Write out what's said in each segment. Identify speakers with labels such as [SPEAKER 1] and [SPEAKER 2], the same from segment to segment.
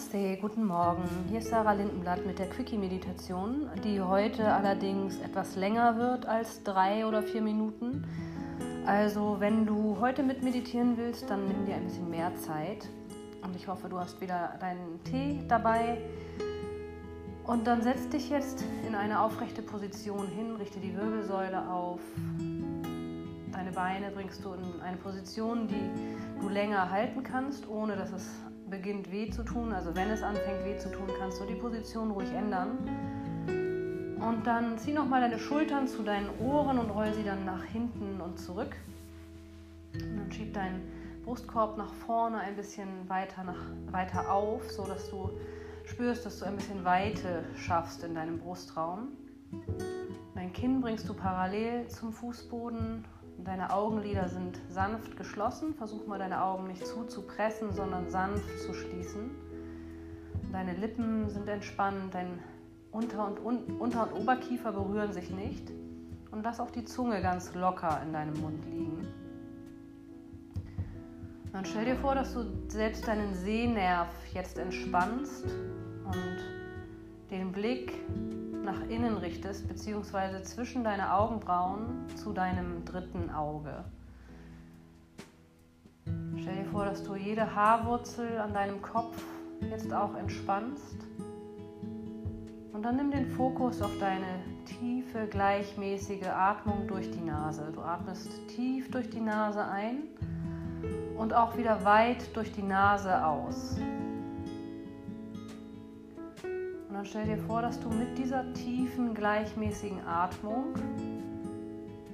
[SPEAKER 1] Namaste, guten Morgen. Hier ist Sarah Lindenblatt mit der Quickie-Meditation, die heute allerdings etwas länger wird als drei oder vier Minuten. Also, wenn du heute mit meditieren willst, dann nimm dir ein bisschen mehr Zeit. Und ich hoffe, du hast wieder deinen Tee dabei. Und dann setz dich jetzt in eine aufrechte Position hin, richte die Wirbelsäule auf. Deine Beine bringst du in eine Position, die du länger halten kannst, ohne dass es beginnt weh zu tun, also wenn es anfängt weh zu tun, kannst du die Position ruhig ändern. Und dann zieh nochmal deine Schultern zu deinen Ohren und roll sie dann nach hinten und zurück. Und dann schieb deinen Brustkorb nach vorne ein bisschen weiter, nach, weiter auf, sodass du spürst, dass du ein bisschen Weite schaffst in deinem Brustraum. Dein Kinn bringst du parallel zum Fußboden Deine Augenlider sind sanft geschlossen. Versuch mal deine Augen nicht zuzupressen, sondern sanft zu schließen. Deine Lippen sind entspannt, dein Unter- und, Unter und Oberkiefer berühren sich nicht. Und lass auch die Zunge ganz locker in deinem Mund liegen. Dann stell dir vor, dass du selbst deinen Sehnerv jetzt entspannst und den Blick nach innen richtest, beziehungsweise zwischen deine Augenbrauen zu deinem dritten Auge. Stell dir vor, dass du jede Haarwurzel an deinem Kopf jetzt auch entspannst. Und dann nimm den Fokus auf deine tiefe, gleichmäßige Atmung durch die Nase. Du atmest tief durch die Nase ein und auch wieder weit durch die Nase aus. Dann stell dir vor, dass du mit dieser tiefen, gleichmäßigen Atmung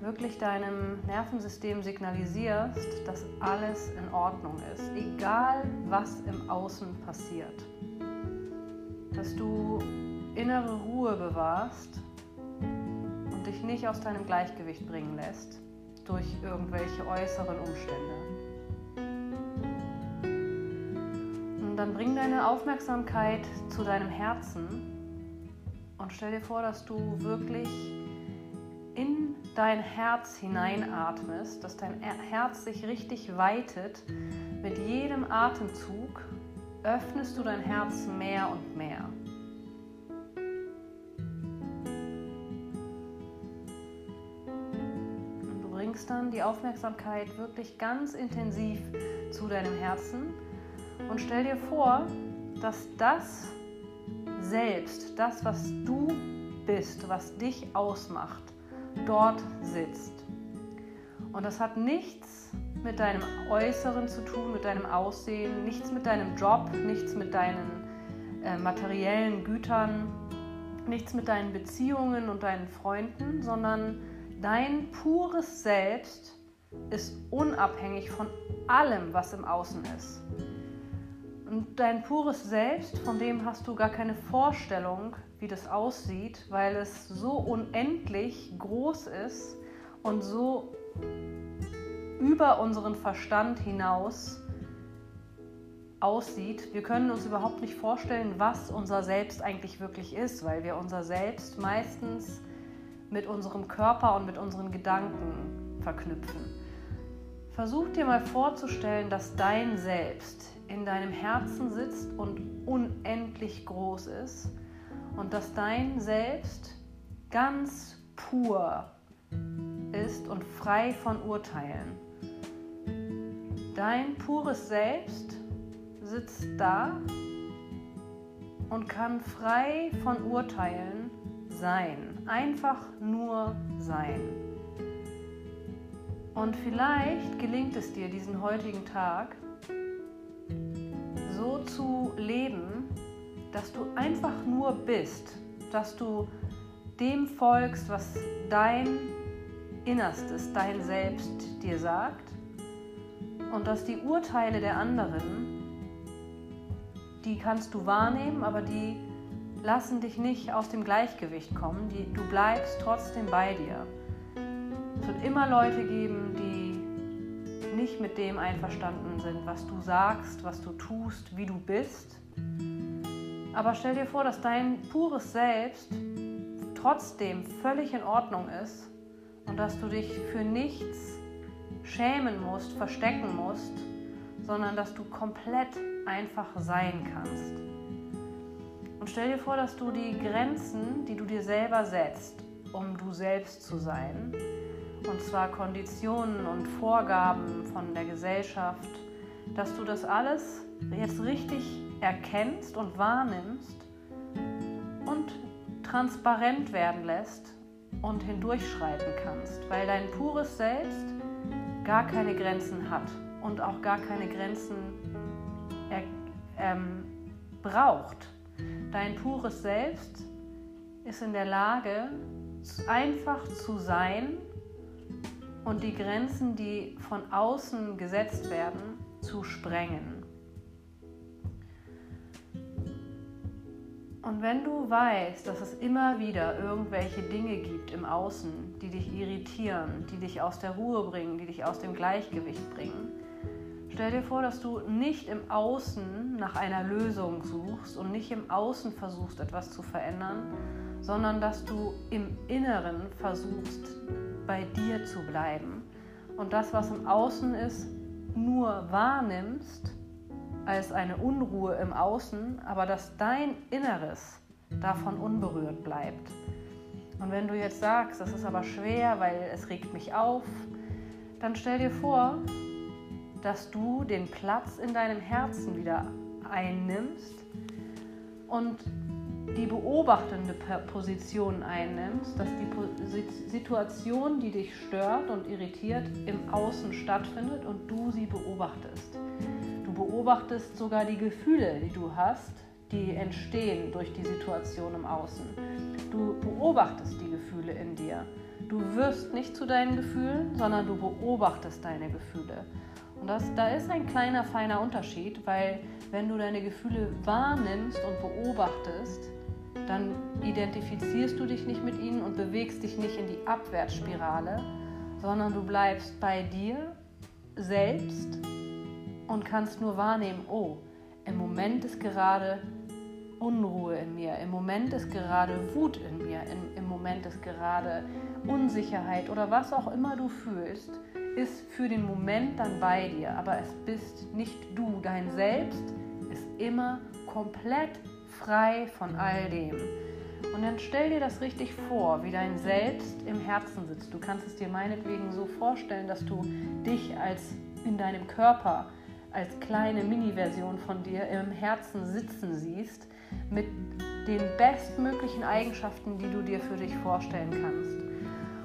[SPEAKER 1] wirklich deinem Nervensystem signalisierst, dass alles in Ordnung ist, egal was im Außen passiert. Dass du innere Ruhe bewahrst und dich nicht aus deinem Gleichgewicht bringen lässt durch irgendwelche äußeren Umstände. Dann bring deine Aufmerksamkeit zu deinem Herzen und stell dir vor, dass du wirklich in dein Herz hineinatmest, dass dein Herz sich richtig weitet. Mit jedem Atemzug öffnest du dein Herz mehr und mehr. Und du bringst dann die Aufmerksamkeit wirklich ganz intensiv zu deinem Herzen und stell dir vor, dass das selbst, das, was du bist, was dich ausmacht, dort sitzt. Und das hat nichts mit deinem Äußeren zu tun, mit deinem Aussehen, nichts mit deinem Job, nichts mit deinen äh, materiellen Gütern, nichts mit deinen Beziehungen und deinen Freunden, sondern dein pures Selbst ist unabhängig von allem, was im Außen ist. Und dein pures Selbst, von dem hast du gar keine Vorstellung, wie das aussieht, weil es so unendlich groß ist und so über unseren Verstand hinaus aussieht. Wir können uns überhaupt nicht vorstellen, was unser Selbst eigentlich wirklich ist, weil wir unser Selbst meistens mit unserem Körper und mit unseren Gedanken verknüpfen. Versuch dir mal vorzustellen, dass dein Selbst in deinem Herzen sitzt und unendlich groß ist und dass dein Selbst ganz pur ist und frei von Urteilen. Dein pures Selbst sitzt da und kann frei von Urteilen sein, einfach nur sein. Und vielleicht gelingt es dir diesen heutigen Tag, zu leben, dass du einfach nur bist, dass du dem folgst, was dein Innerstes, dein Selbst dir sagt und dass die Urteile der anderen, die kannst du wahrnehmen, aber die lassen dich nicht aus dem Gleichgewicht kommen, die, du bleibst trotzdem bei dir. Es wird immer Leute geben, die nicht mit dem einverstanden sind, was du sagst, was du tust, wie du bist. Aber stell dir vor, dass dein pures Selbst trotzdem völlig in Ordnung ist und dass du dich für nichts schämen musst, verstecken musst, sondern dass du komplett einfach sein kannst. Und stell dir vor, dass du die Grenzen, die du dir selber setzt, um du selbst zu sein, und zwar Konditionen und Vorgaben von der Gesellschaft, dass du das alles jetzt richtig erkennst und wahrnimmst und transparent werden lässt und hindurchschreiten kannst, weil dein pures Selbst gar keine Grenzen hat und auch gar keine Grenzen er, ähm, braucht. Dein pures Selbst ist in der Lage, einfach zu sein und die Grenzen, die von außen gesetzt werden, zu sprengen. Und wenn du weißt, dass es immer wieder irgendwelche Dinge gibt im Außen, die dich irritieren, die dich aus der Ruhe bringen, die dich aus dem Gleichgewicht bringen, stell dir vor, dass du nicht im Außen nach einer Lösung suchst und nicht im Außen versuchst, etwas zu verändern, sondern dass du im Inneren versuchst, bei dir zu bleiben und das, was im Außen ist, nur wahrnimmst als eine Unruhe im Außen, aber dass dein Inneres davon unberührt bleibt. Und wenn du jetzt sagst, das ist aber schwer, weil es regt mich auf, dann stell dir vor, dass du den Platz in deinem Herzen wieder einnimmst und die beobachtende Position einnimmst, dass die Situation, die dich stört und irritiert, im Außen stattfindet und du sie beobachtest beobachtest sogar die Gefühle, die du hast, die entstehen durch die Situation im Außen. Du beobachtest die Gefühle in dir. Du wirst nicht zu deinen Gefühlen, sondern du beobachtest deine Gefühle. Und das, da ist ein kleiner, feiner Unterschied, weil wenn du deine Gefühle wahrnimmst und beobachtest, dann identifizierst du dich nicht mit ihnen und bewegst dich nicht in die Abwärtsspirale, sondern du bleibst bei dir selbst und kannst nur wahrnehmen, oh, im Moment ist gerade Unruhe in mir, im Moment ist gerade Wut in mir, im, im Moment ist gerade Unsicherheit oder was auch immer du fühlst, ist für den Moment dann bei dir, aber es bist nicht du. Dein Selbst ist immer komplett frei von all dem. Und dann stell dir das richtig vor, wie dein Selbst im Herzen sitzt. Du kannst es dir meinetwegen so vorstellen, dass du dich als in deinem Körper als kleine Mini-Version von dir im Herzen sitzen siehst, mit den bestmöglichen Eigenschaften, die du dir für dich vorstellen kannst.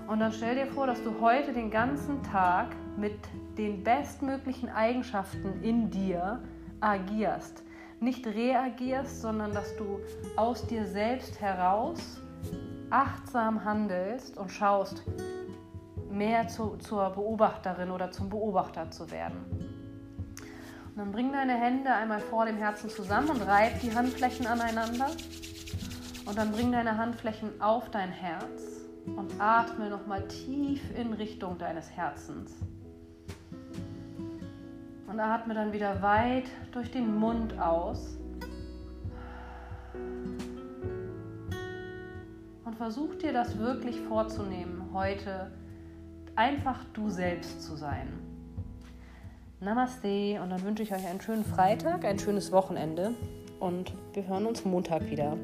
[SPEAKER 1] Und dann stell dir vor, dass du heute den ganzen Tag mit den bestmöglichen Eigenschaften in dir agierst. Nicht reagierst, sondern dass du aus dir selbst heraus achtsam handelst und schaust, mehr zu, zur Beobachterin oder zum Beobachter zu werden. Und dann bring deine Hände einmal vor dem Herzen zusammen und reib die Handflächen aneinander. Und dann bring deine Handflächen auf dein Herz und atme nochmal tief in Richtung deines Herzens. Und atme dann wieder weit durch den Mund aus. Und versuch dir das wirklich vorzunehmen, heute einfach du selbst zu sein. Namaste und dann wünsche ich euch einen schönen Freitag, ein schönes Wochenende und wir hören uns Montag wieder.